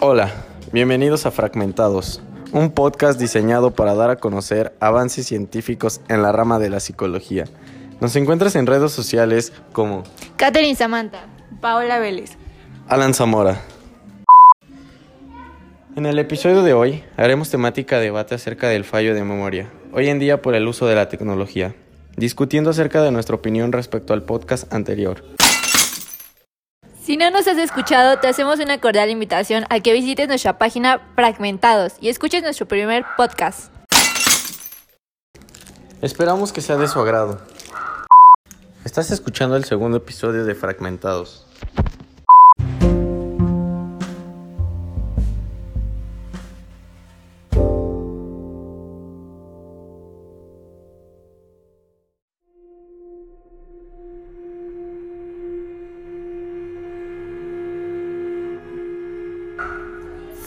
Hola, bienvenidos a Fragmentados, un podcast diseñado para dar a conocer avances científicos en la rama de la psicología. Nos encuentras en redes sociales como Catherine Samantha. Paola Vélez. Alan Zamora. En el episodio de hoy haremos temática debate acerca del fallo de memoria, hoy en día por el uso de la tecnología, discutiendo acerca de nuestra opinión respecto al podcast anterior. Si no nos has escuchado, te hacemos una cordial invitación a que visites nuestra página Fragmentados y escuches nuestro primer podcast. Esperamos que sea de su agrado. Estás escuchando el segundo episodio de Fragmentados.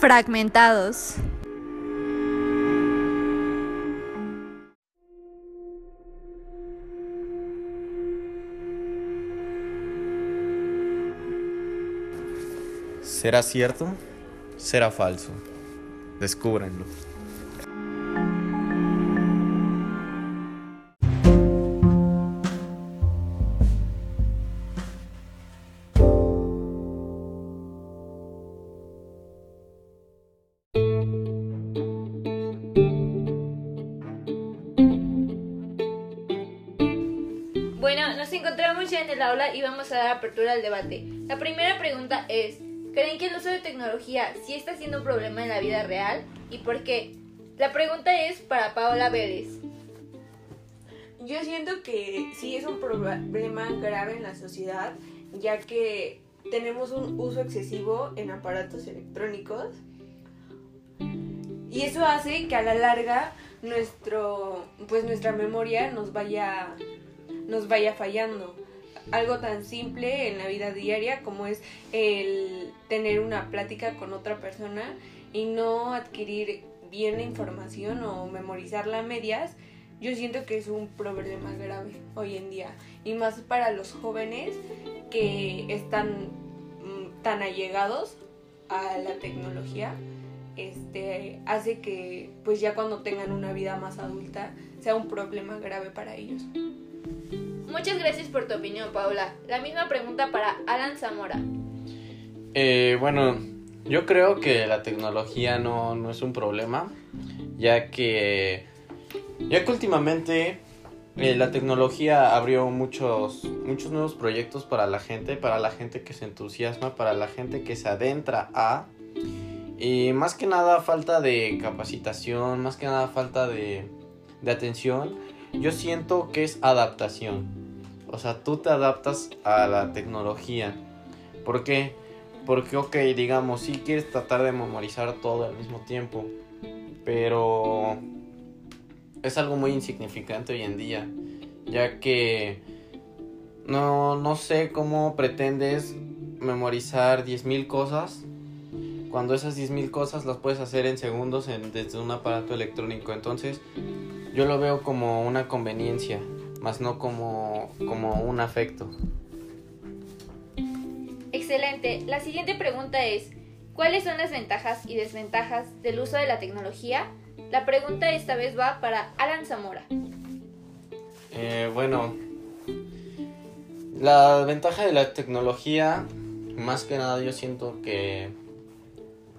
Fragmentados. ¿Será cierto? ¿Será falso? Descúbranlo. Bueno, nos encontramos ya en el aula y vamos a dar apertura al debate. La primera pregunta es, ¿creen que el uso de tecnología sí está siendo un problema en la vida real? ¿Y por qué? La pregunta es para Paola Vélez. Yo siento que sí es un problema grave en la sociedad, ya que tenemos un uso excesivo en aparatos electrónicos. Y eso hace que a la larga nuestro pues nuestra memoria nos vaya nos vaya fallando. Algo tan simple en la vida diaria como es el tener una plática con otra persona y no adquirir bien la información o memorizarla a medias, yo siento que es un problema grave hoy en día. Y más para los jóvenes que están mm, tan allegados a la tecnología, este hace que pues ya cuando tengan una vida más adulta sea un problema grave para ellos. Muchas gracias por tu opinión, Paola. La misma pregunta para Alan Zamora. Eh, bueno, yo creo que la tecnología no, no es un problema, ya que, ya que últimamente eh, la tecnología abrió muchos, muchos nuevos proyectos para la gente, para la gente que se entusiasma, para la gente que se adentra a... Y más que nada falta de capacitación, más que nada falta de, de atención. Yo siento que es adaptación. O sea, tú te adaptas a la tecnología. ¿Por qué? Porque, ok, digamos, sí quieres tratar de memorizar todo al mismo tiempo. Pero es algo muy insignificante hoy en día. Ya que no, no sé cómo pretendes memorizar 10.000 cosas cuando esas 10.000 cosas las puedes hacer en segundos en, desde un aparato electrónico. Entonces, yo lo veo como una conveniencia, más no como, como un afecto. Excelente. La siguiente pregunta es, ¿cuáles son las ventajas y desventajas del uso de la tecnología? La pregunta esta vez va para Alan Zamora. Eh, bueno, la ventaja de la tecnología, más que nada yo siento que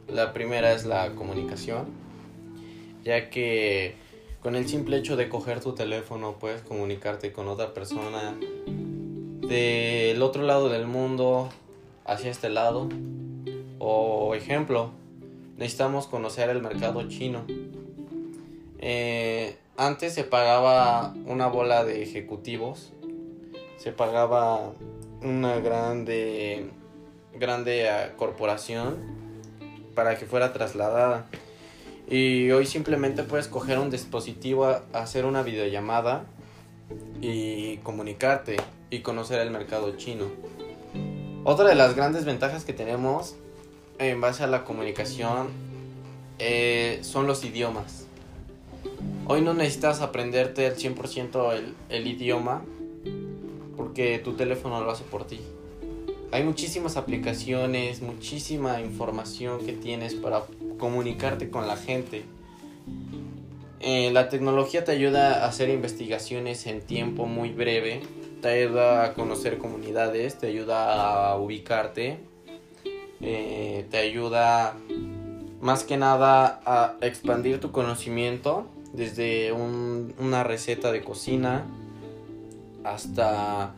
la primera es la comunicación, ya que con el simple hecho de coger tu teléfono puedes comunicarte con otra persona del otro lado del mundo hacia este lado. O ejemplo, necesitamos conocer el mercado chino. Eh, antes se pagaba una bola de ejecutivos, se pagaba una grande, grande eh, corporación para que fuera trasladada. Y hoy simplemente puedes coger un dispositivo, hacer una videollamada y comunicarte y conocer el mercado chino. Otra de las grandes ventajas que tenemos en base a la comunicación eh, son los idiomas. Hoy no necesitas aprenderte al 100% el, el idioma porque tu teléfono lo hace por ti. hay muchísimas aplicaciones, muchísima información que tienes para comunicarte con la gente. Eh, la tecnología te ayuda a hacer investigaciones en tiempo muy breve, te ayuda a conocer comunidades, te ayuda a ubicarte, eh, te ayuda más que nada a expandir tu conocimiento desde una receta de cocina hasta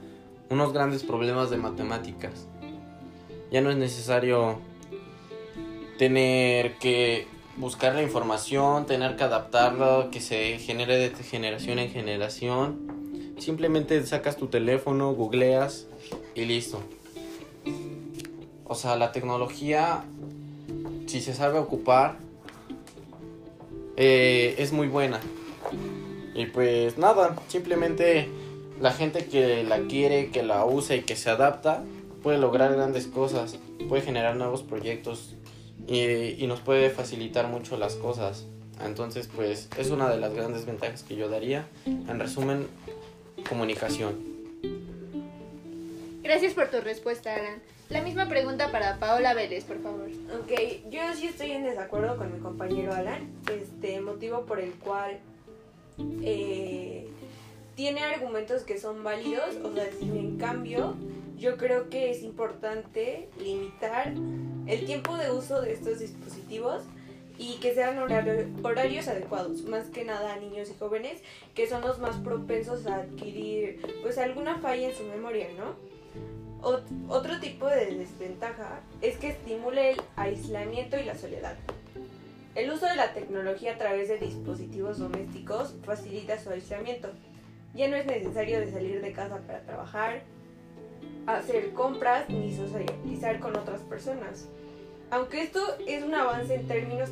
unos grandes problemas de matemáticas. Ya no es necesario tener que buscar la información, tener que adaptarlo, que se genere de generación en generación. Simplemente sacas tu teléfono, googleas y listo. O sea, la tecnología, si se sabe ocupar, eh, es muy buena. Y pues nada, simplemente la gente que la quiere, que la usa y que se adapta, puede lograr grandes cosas, puede generar nuevos proyectos y, nos puede facilitar mucho las cosas. Entonces, pues es una de las grandes ventajas que yo daría. En resumen, comunicación. Gracias por tu respuesta, Alan. La misma pregunta para Paola Vélez, por favor. Ok, yo sí estoy en desacuerdo con mi compañero Alan. Este motivo por el cual eh, tiene argumentos que son válidos, o sea, sin en cambio, yo creo que es importante limitar el tiempo de uso de estos dispositivos y que sean horarios adecuados, más que nada a niños y jóvenes, que son los más propensos a adquirir pues alguna falla en su memoria, ¿no? otro tipo de desventaja es que estimula el aislamiento y la soledad. El uso de la tecnología a través de dispositivos domésticos facilita su aislamiento. Ya no es necesario salir de casa para trabajar, hacer compras ni socializar con otras personas. Aunque esto es un avance en términos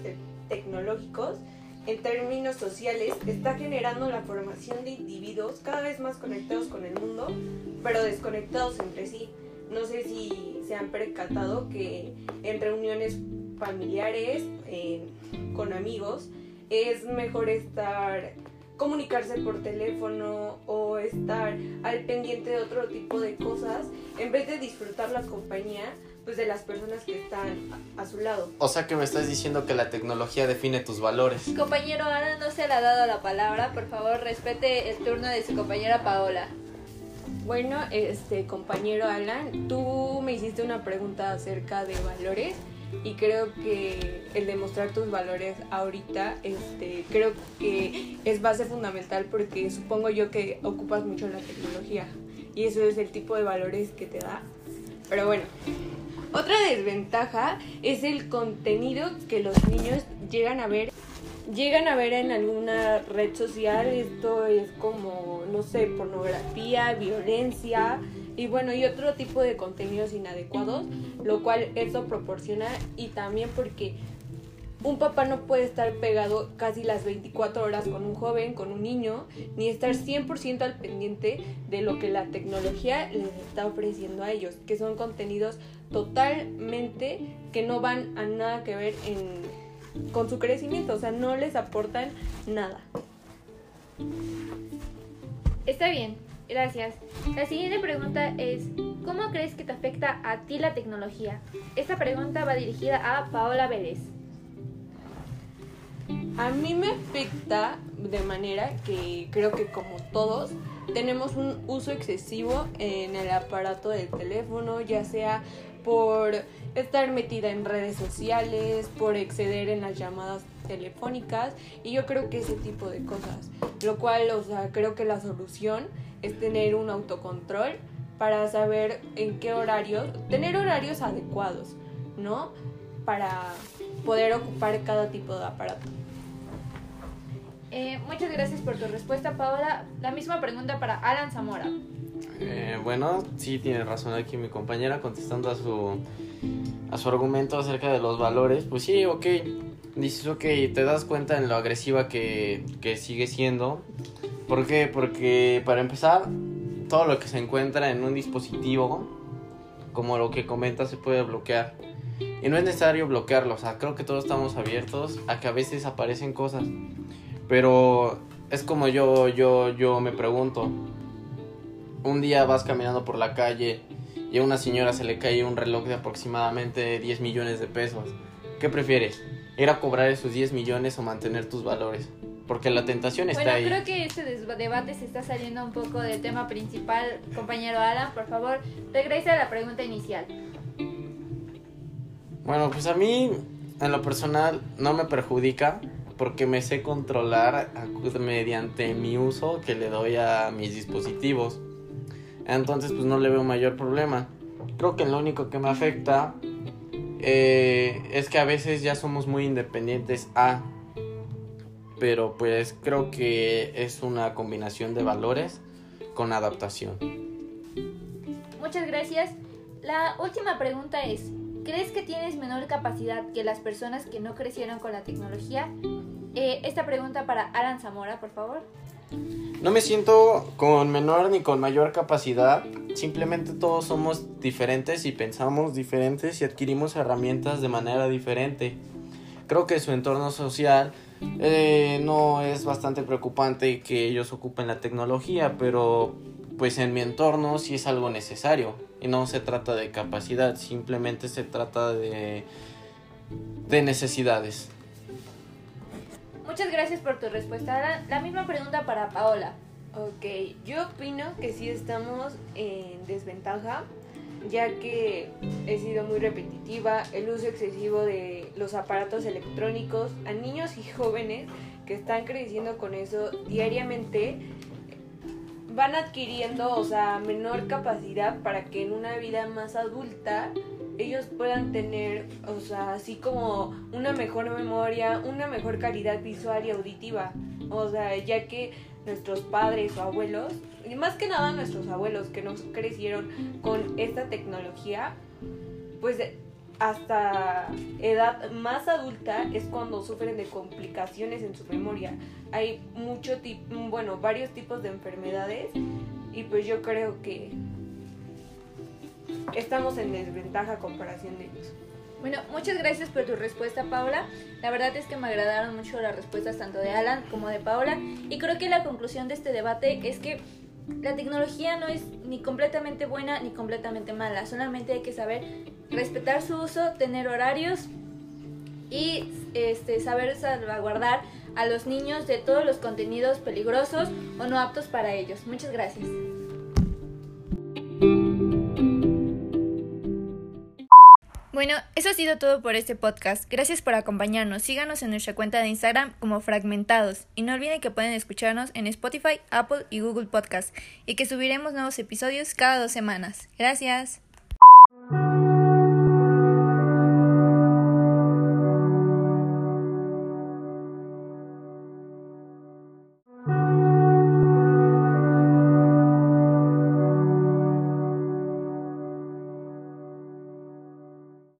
tecnológicos, en términos sociales, está generando la formación de individuos cada vez más conectados con el mundo, pero desconectados entre sí. No sé si se han percatado que en reuniones familiares, con amigos, es mejor estar comunicarse por teléfono o estar al pendiente de otro tipo de cosas en vez de disfrutar la compañía pues de las personas que están a, su lado. O sea que me estás diciendo que la tecnología define tus valores. Compañero Ana no se le ha dado la palabra, por favor respete el turno de su compañera Paola. Bueno, este compañero Alan, tú me hiciste una pregunta acerca de valores y creo que el demostrar tus valores ahorita este creo que es base fundamental porque supongo yo que ocupas mucho la tecnología y eso es el tipo de valores que te da. Pero bueno otra desventaja es el contenido que los niños llegan a ver llegan a ver en alguna red social. Esto es como no sé pornografía violencia y bueno, y otro tipo de contenidos inadecuados, lo cual eso proporciona y también porque un papá no puede estar pegado casi las 24 horas con un joven, con un niño, ni estar 100% al pendiente de lo que la tecnología les está ofreciendo a ellos, que son contenidos totalmente que no van a nada que ver en, con su crecimiento, o sea, no les aportan nada. Está bien, Gracias. La siguiente pregunta es, ¿cómo crees que te afecta a ti la tecnología? Esta pregunta va dirigida a Paola Vélez. A mí me afecta de manera que creo que como todos tenemos un uso excesivo en el aparato del teléfono, ya sea por estar metida en redes sociales, por exceder en las llamadas telefónicas y yo creo que ese tipo de cosas. Lo cual, o sea, creo que la solución es tener un autocontrol para saber en qué horarios, tener horarios adecuados, ¿no? Para poder ocupar cada tipo de aparato. Eh, muchas gracias por tu respuesta, Paola. La misma pregunta para Alan Zamora. Eh, bueno, sí tiene razón aquí mi compañera contestando a su a su argumento acerca de los valores. Pues sí, ok. Dices, ok, te das cuenta en lo agresiva que, que sigue siendo ¿Por qué? Porque para empezar, todo lo que se encuentra en un dispositivo, como lo que comenta, se puede bloquear. Y no es necesario bloquearlo, o sea, creo que todos estamos abiertos a que a veces aparecen cosas. Pero es como yo, yo, yo me pregunto. Un día vas caminando por la calle y a una señora se le cae un reloj de aproximadamente 10 millones de pesos. ¿Qué prefieres? ¿Ir a cobrar esos 10 millones o mantener tus valores? Porque la tentación está bueno, ahí. creo que este debate se está saliendo un poco del tema principal. Compañero Alan, por favor, regrese a la pregunta inicial. Bueno, pues a mí, en lo personal, no me perjudica porque me sé controlar mediante mi uso que le doy a mis dispositivos. Entonces, pues no le veo mayor problema. Creo que lo único que me afecta eh, es que a veces ya somos muy independientes a... Pero pues creo que es una combinación de valores con adaptación. Muchas gracias. La última pregunta es, ¿crees que tienes menor capacidad que las personas que no crecieron con la tecnología? Eh, esta pregunta para Alan Zamora, por favor. No me siento con menor ni con mayor capacidad, simplemente todos somos diferentes y pensamos diferentes y adquirimos herramientas de manera diferente. Creo que su entorno social eh, no es bastante preocupante que ellos ocupen la tecnología, pero pues en mi entorno sí es algo necesario y no se trata de capacidad, simplemente se trata de, de necesidades. Muchas gracias por tu respuesta. La misma pregunta para Paola. Ok, yo opino que sí estamos en desventaja, ya que he sido muy repetitiva el uso excesivo de los aparatos electrónicos a niños y jóvenes que están creciendo con eso diariamente van adquiriendo, o sea, menor capacidad para que en una vida más adulta ellos puedan tener, o sea, así como una mejor memoria, una mejor calidad visual y auditiva. O sea, ya que nuestros padres o abuelos, y más que nada nuestros abuelos que nos crecieron con esta tecnología, pues hasta edad más adulta es cuando sufren de complicaciones en su memoria. Hay mucho bueno, varios tipos de enfermedades y pues yo creo que estamos en desventaja a comparación de ellos. Bueno, muchas gracias por tu respuesta, Paola. La verdad es que me agradaron mucho las respuestas tanto de Alan como de Paola. Y creo que la conclusión de este debate es que la tecnología no es ni completamente buena ni completamente mala. Solamente hay que saber respetar su uso, tener horarios y este, saber salvaguardar a los niños de todos los contenidos peligrosos o no aptos para ellos. Muchas gracias. Bueno, eso ha sido todo por este podcast. Gracias por acompañarnos. Síganos en nuestra cuenta de Instagram como Fragmentados. Y no olviden que pueden escucharnos en Spotify, Apple y Google Podcast. Y que subiremos nuevos episodios cada dos semanas. Gracias.